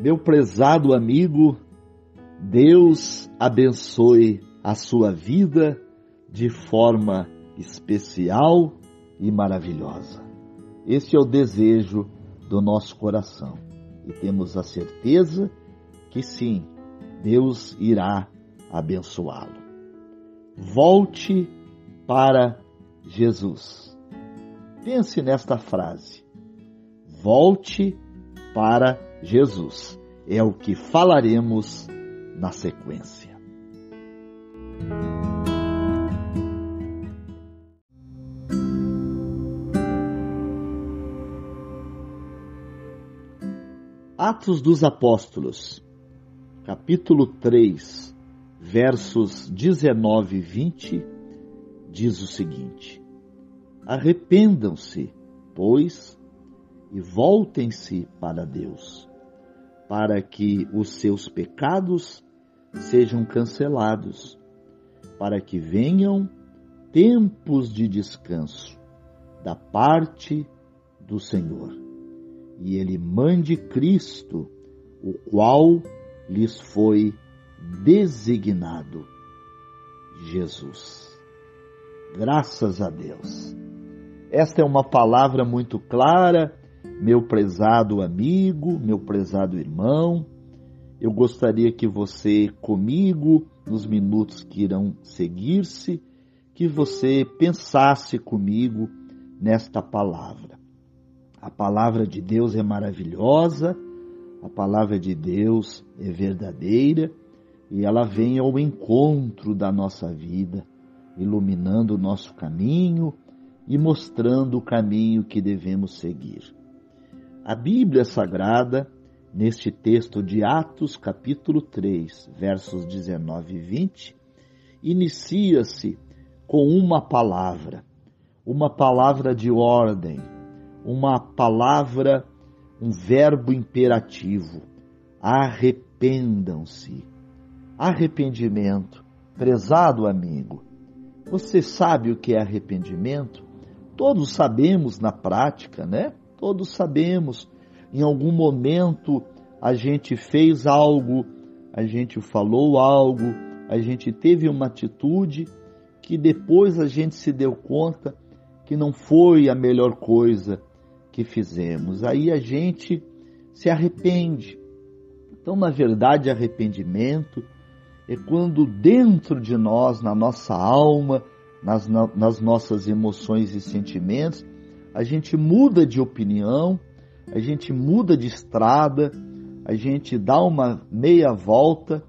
Meu prezado amigo, Deus abençoe a sua vida de forma especial e maravilhosa. Esse é o desejo do nosso coração e temos a certeza que sim, Deus irá abençoá-lo. Volte para Jesus. Pense nesta frase. Volte para Jesus. É o que falaremos na sequência. Atos dos Apóstolos, capítulo 3, versos 19 e 20, diz o seguinte: Arrependam-se, pois, e voltem-se para Deus, para que os seus pecados sejam cancelados, para que venham tempos de descanso da parte do Senhor, e Ele mande Cristo, o qual lhes foi designado Jesus. Graças a Deus. Esta é uma palavra muito clara, meu prezado amigo, meu prezado irmão. Eu gostaria que você, comigo, nos minutos que irão seguir-se, que você pensasse comigo nesta palavra. A palavra de Deus é maravilhosa, a palavra de Deus é verdadeira e ela vem ao encontro da nossa vida, iluminando o nosso caminho e mostrando o caminho que devemos seguir. A Bíblia Sagrada, neste texto de Atos, capítulo 3, versos 19 e 20, inicia-se com uma palavra, uma palavra de ordem, uma palavra, um verbo imperativo. Arrependam-se. Arrependimento. Prezado amigo, você sabe o que é arrependimento? Todos sabemos na prática, né? Todos sabemos. Em algum momento a gente fez algo, a gente falou algo, a gente teve uma atitude que depois a gente se deu conta que não foi a melhor coisa que fizemos. Aí a gente se arrepende. Então, na verdade, arrependimento é quando dentro de nós, na nossa alma, nas, nas nossas emoções e sentimentos, a gente muda de opinião, a gente muda de estrada, a gente dá uma meia volta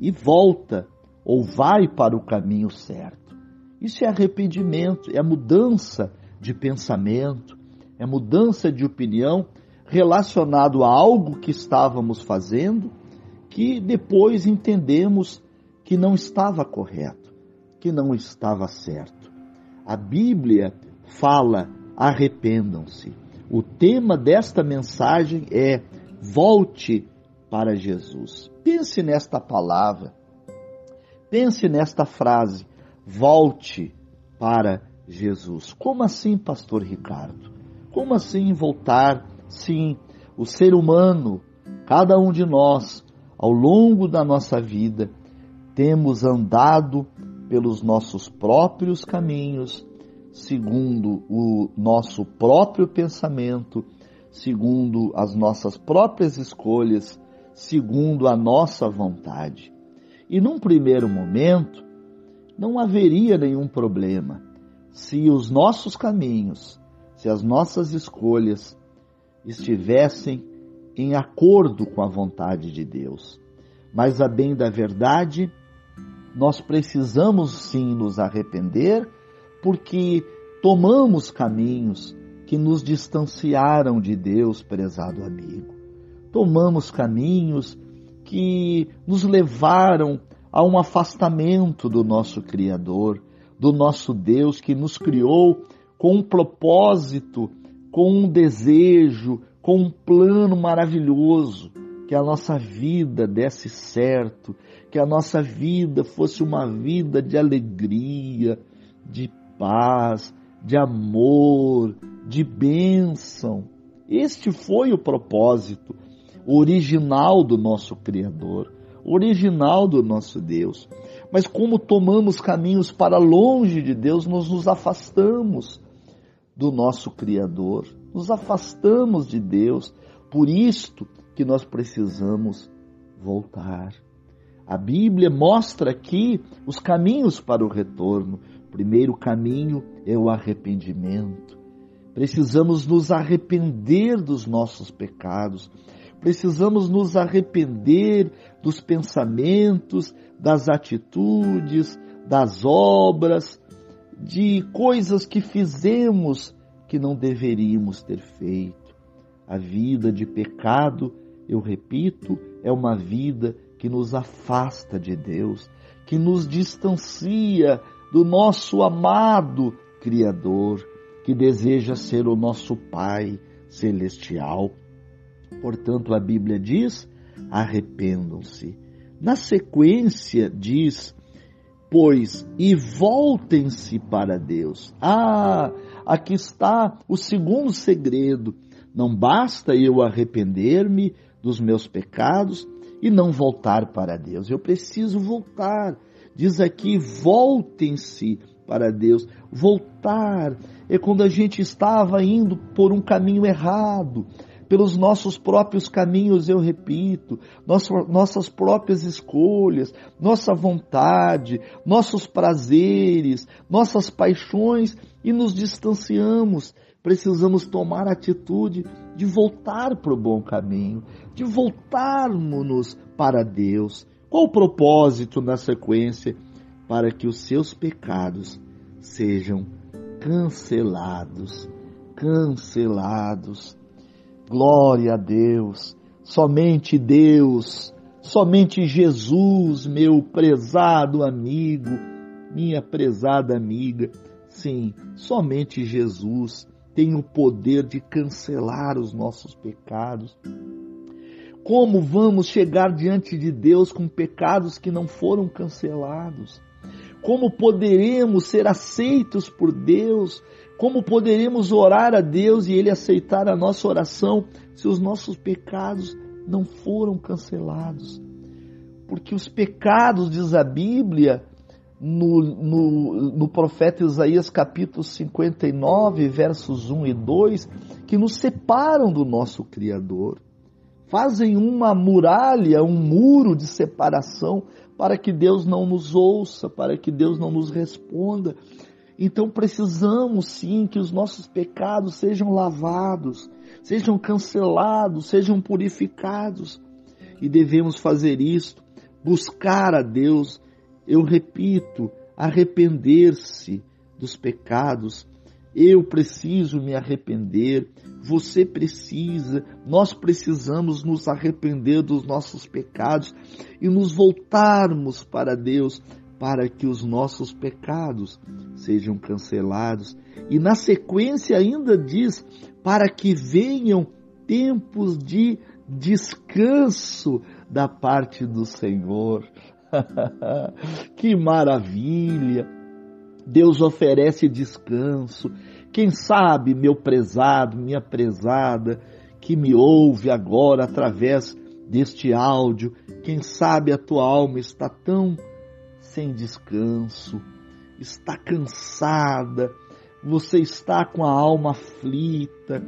e volta ou vai para o caminho certo. Isso é arrependimento, é mudança de pensamento, é mudança de opinião relacionado a algo que estávamos fazendo que depois entendemos que não estava correto, que não estava certo. A Bíblia fala: arrependam-se. O tema desta mensagem é: volte para Jesus. Pense nesta palavra, pense nesta frase: volte para Jesus. Como assim, Pastor Ricardo? Como assim voltar? Sim, o ser humano, cada um de nós, ao longo da nossa vida, temos andado pelos nossos próprios caminhos, segundo o nosso próprio pensamento, segundo as nossas próprias escolhas, segundo a nossa vontade. E num primeiro momento, não haveria nenhum problema se os nossos caminhos, se as nossas escolhas estivessem em acordo com a vontade de Deus. Mas, a bem da verdade, nós precisamos sim nos arrepender, porque tomamos caminhos que nos distanciaram de Deus, prezado amigo. Tomamos caminhos que nos levaram a um afastamento do nosso Criador, do nosso Deus que nos criou com um propósito, com um desejo, com um plano maravilhoso, que a nossa vida desse certo, que a nossa vida fosse uma vida de alegria, de paz, de amor, de bênção. Este foi o propósito. original do nosso Criador, original do nosso Deus. Mas como tomamos caminhos para longe de Deus, nós nos afastamos do nosso Criador, nos afastamos de Deus. Por isto que nós precisamos voltar. A Bíblia mostra aqui os caminhos para o retorno. Primeiro caminho é o arrependimento. Precisamos nos arrepender dos nossos pecados. Precisamos nos arrepender dos pensamentos, das atitudes, das obras, de coisas que fizemos que não deveríamos ter feito. A vida de pecado, eu repito, é uma vida que nos afasta de Deus, que nos distancia do nosso amado Criador, que deseja ser o nosso Pai celestial. Portanto, a Bíblia diz: arrependam-se. Na sequência, diz: pois, e voltem-se para Deus. Ah, aqui está o segundo segredo. Não basta eu arrepender-me dos meus pecados e não voltar para Deus. Eu preciso voltar. Diz aqui: voltem-se para Deus. Voltar é quando a gente estava indo por um caminho errado, pelos nossos próprios caminhos, eu repito, nossas, próprias escolhas, nossa vontade, nossos prazeres, nossas paixões e nos distanciamos precisamos tomar a atitude de voltar para o bom caminho, de voltarmos para Deus. Qual o propósito na sequência? Para que os seus pecados sejam cancelados, cancelados. Glória a Deus, somente Deus, somente Jesus, meu prezado amigo, minha prezada amiga. Sim, somente Jesus tem o poder de cancelar os nossos pecados. Como vamos chegar diante de Deus com pecados que não foram cancelados? Como poderemos ser aceitos por Deus? Como poderemos orar a Deus e Ele aceitar a nossa oração se os nossos pecados não foram cancelados? Porque os pecados, diz a Bíblia, no, no, no profeta Isaías capítulo 59, versos 1 e 2, que nos separam do nosso Criador. Fazem uma muralha, um muro de separação para que Deus não nos ouça, para que Deus não nos responda. Então precisamos sim que os nossos pecados sejam lavados, sejam cancelados, sejam purificados. E devemos fazer isto, buscar a Deus, eu repito, arrepender-se dos pecados. Eu preciso me arrepender, você precisa, nós precisamos nos arrepender dos nossos pecados e nos voltarmos para Deus para que os nossos pecados sejam cancelados. E na sequência ainda diz: para que venham tempos de descanso da parte do Senhor. que maravilha! Deus oferece descanso. Quem sabe, meu prezado, minha prezada, que me ouve agora através deste áudio, quem sabe a tua alma está tão sem descanso, está cansada, você está com a alma aflita,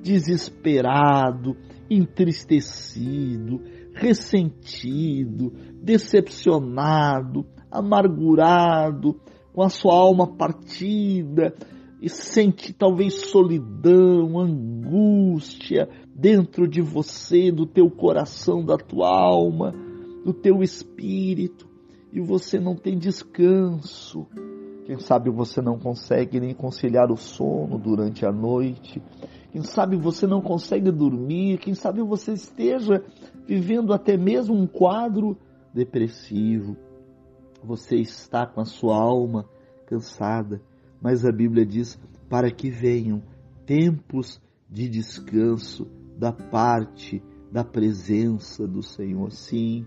desesperado, entristecido, ressentido, decepcionado, amargurado, com a sua alma partida e sente talvez solidão, angústia dentro de você, do teu coração, da tua alma, do teu espírito, e você não tem descanso. Quem sabe você não consegue nem conciliar o sono durante a noite. Quem sabe você não consegue dormir. Quem sabe você esteja vivendo até mesmo um quadro depressivo. Você está com a sua alma cansada, mas a Bíblia diz para que venham tempos de descanso da parte da presença do Senhor. Sim,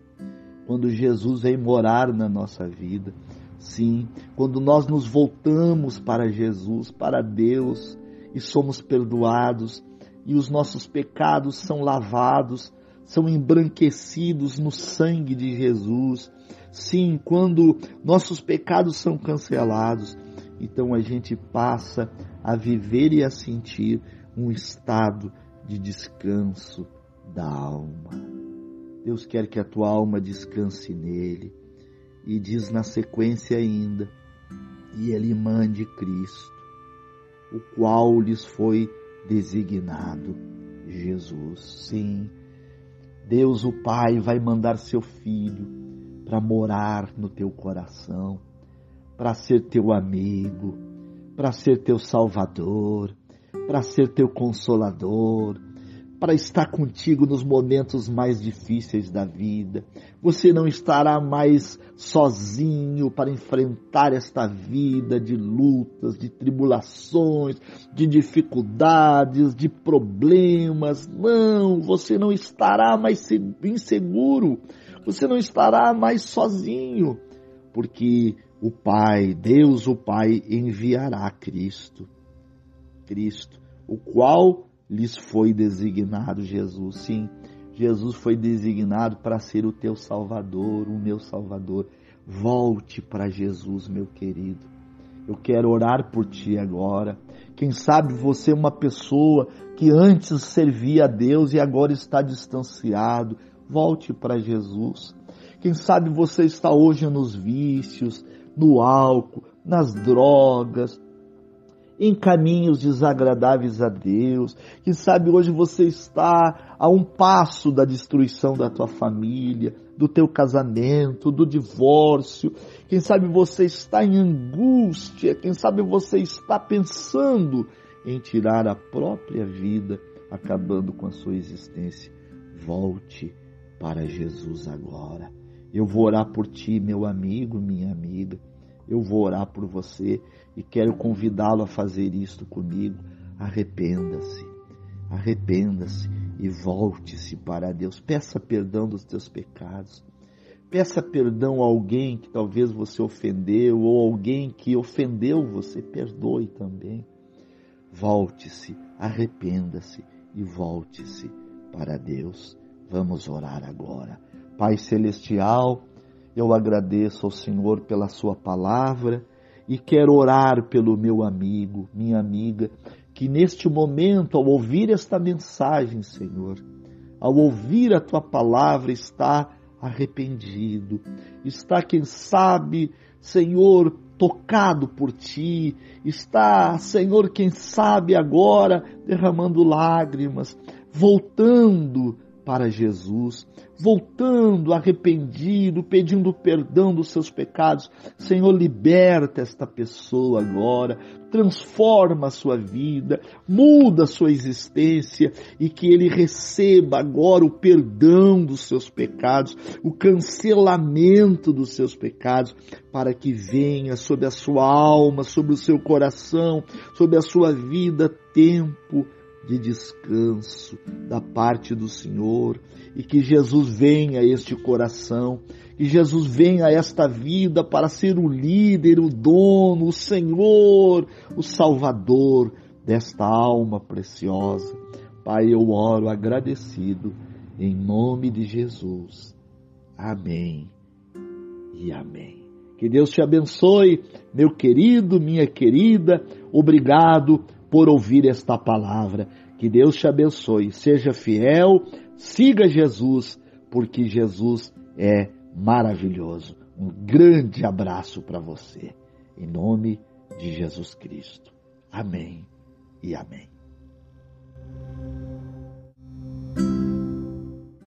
quando Jesus vem morar na nossa vida. Sim, quando nós nos voltamos para Jesus, para Deus e somos perdoados e os nossos pecados são lavados, são embranquecidos no sangue de Jesus. Sim, quando nossos pecados são cancelados, então a gente passa a viver e a sentir um estado de descanso da alma. Deus quer que a tua alma descanse nele. E diz na sequência ainda: e ele mande Cristo, o qual lhes foi designado Jesus. Sim, Deus o Pai vai mandar seu Filho para morar no teu coração, para ser teu amigo, para ser teu Salvador, para ser teu consolador, para estar contigo nos momentos mais difíceis da vida. Você não estará mais sozinho para enfrentar esta vida de lutas, de tribulações, de dificuldades, de problemas. Não, você não estará mais inseguro. Você não estará mais sozinho, porque o Pai, Deus o Pai enviará Cristo. Cristo, o qual lhes foi designado Jesus. Sim, Jesus foi designado para ser o teu Salvador, o meu Salvador. Volte para Jesus, meu querido. Eu quero orar por ti agora. Quem sabe você é uma pessoa que antes servia a Deus e agora está distanciado. Volte para Jesus. Quem sabe você está hoje nos vícios, no álcool, nas drogas, em caminhos desagradáveis a Deus. Quem sabe hoje você está a um passo da destruição da tua família, do teu casamento, do divórcio. Quem sabe você está em angústia, quem sabe você está pensando em tirar a própria vida, acabando com a sua existência. Volte para Jesus agora. Eu vou orar por ti, meu amigo, minha amiga. Eu vou orar por você e quero convidá-lo a fazer isto comigo. Arrependa-se, arrependa-se e volte-se para Deus. Peça perdão dos teus pecados. Peça perdão a alguém que talvez você ofendeu ou alguém que ofendeu você. Perdoe também. Volte-se, arrependa-se e volte-se para Deus. Vamos orar agora. Pai Celestial, eu agradeço ao Senhor pela Sua palavra e quero orar pelo meu amigo, minha amiga, que neste momento, ao ouvir esta mensagem, Senhor, ao ouvir a tua palavra, está arrependido, está, quem sabe, Senhor, tocado por ti, está, Senhor, quem sabe agora derramando lágrimas, voltando para Jesus, voltando arrependido, pedindo perdão dos seus pecados. Senhor, liberta esta pessoa agora, transforma a sua vida, muda a sua existência e que ele receba agora o perdão dos seus pecados, o cancelamento dos seus pecados, para que venha sobre a sua alma, sobre o seu coração, sobre a sua vida tempo de descanso da parte do Senhor e que Jesus venha a este coração, que Jesus venha a esta vida para ser o líder, o dono, o Senhor, o Salvador desta alma preciosa. Pai, eu oro agradecido em nome de Jesus. Amém e amém. Que Deus te abençoe, meu querido, minha querida. Obrigado por ouvir esta palavra. Que Deus te abençoe. Seja fiel, siga Jesus, porque Jesus é maravilhoso. Um grande abraço para você. Em nome de Jesus Cristo. Amém e amém.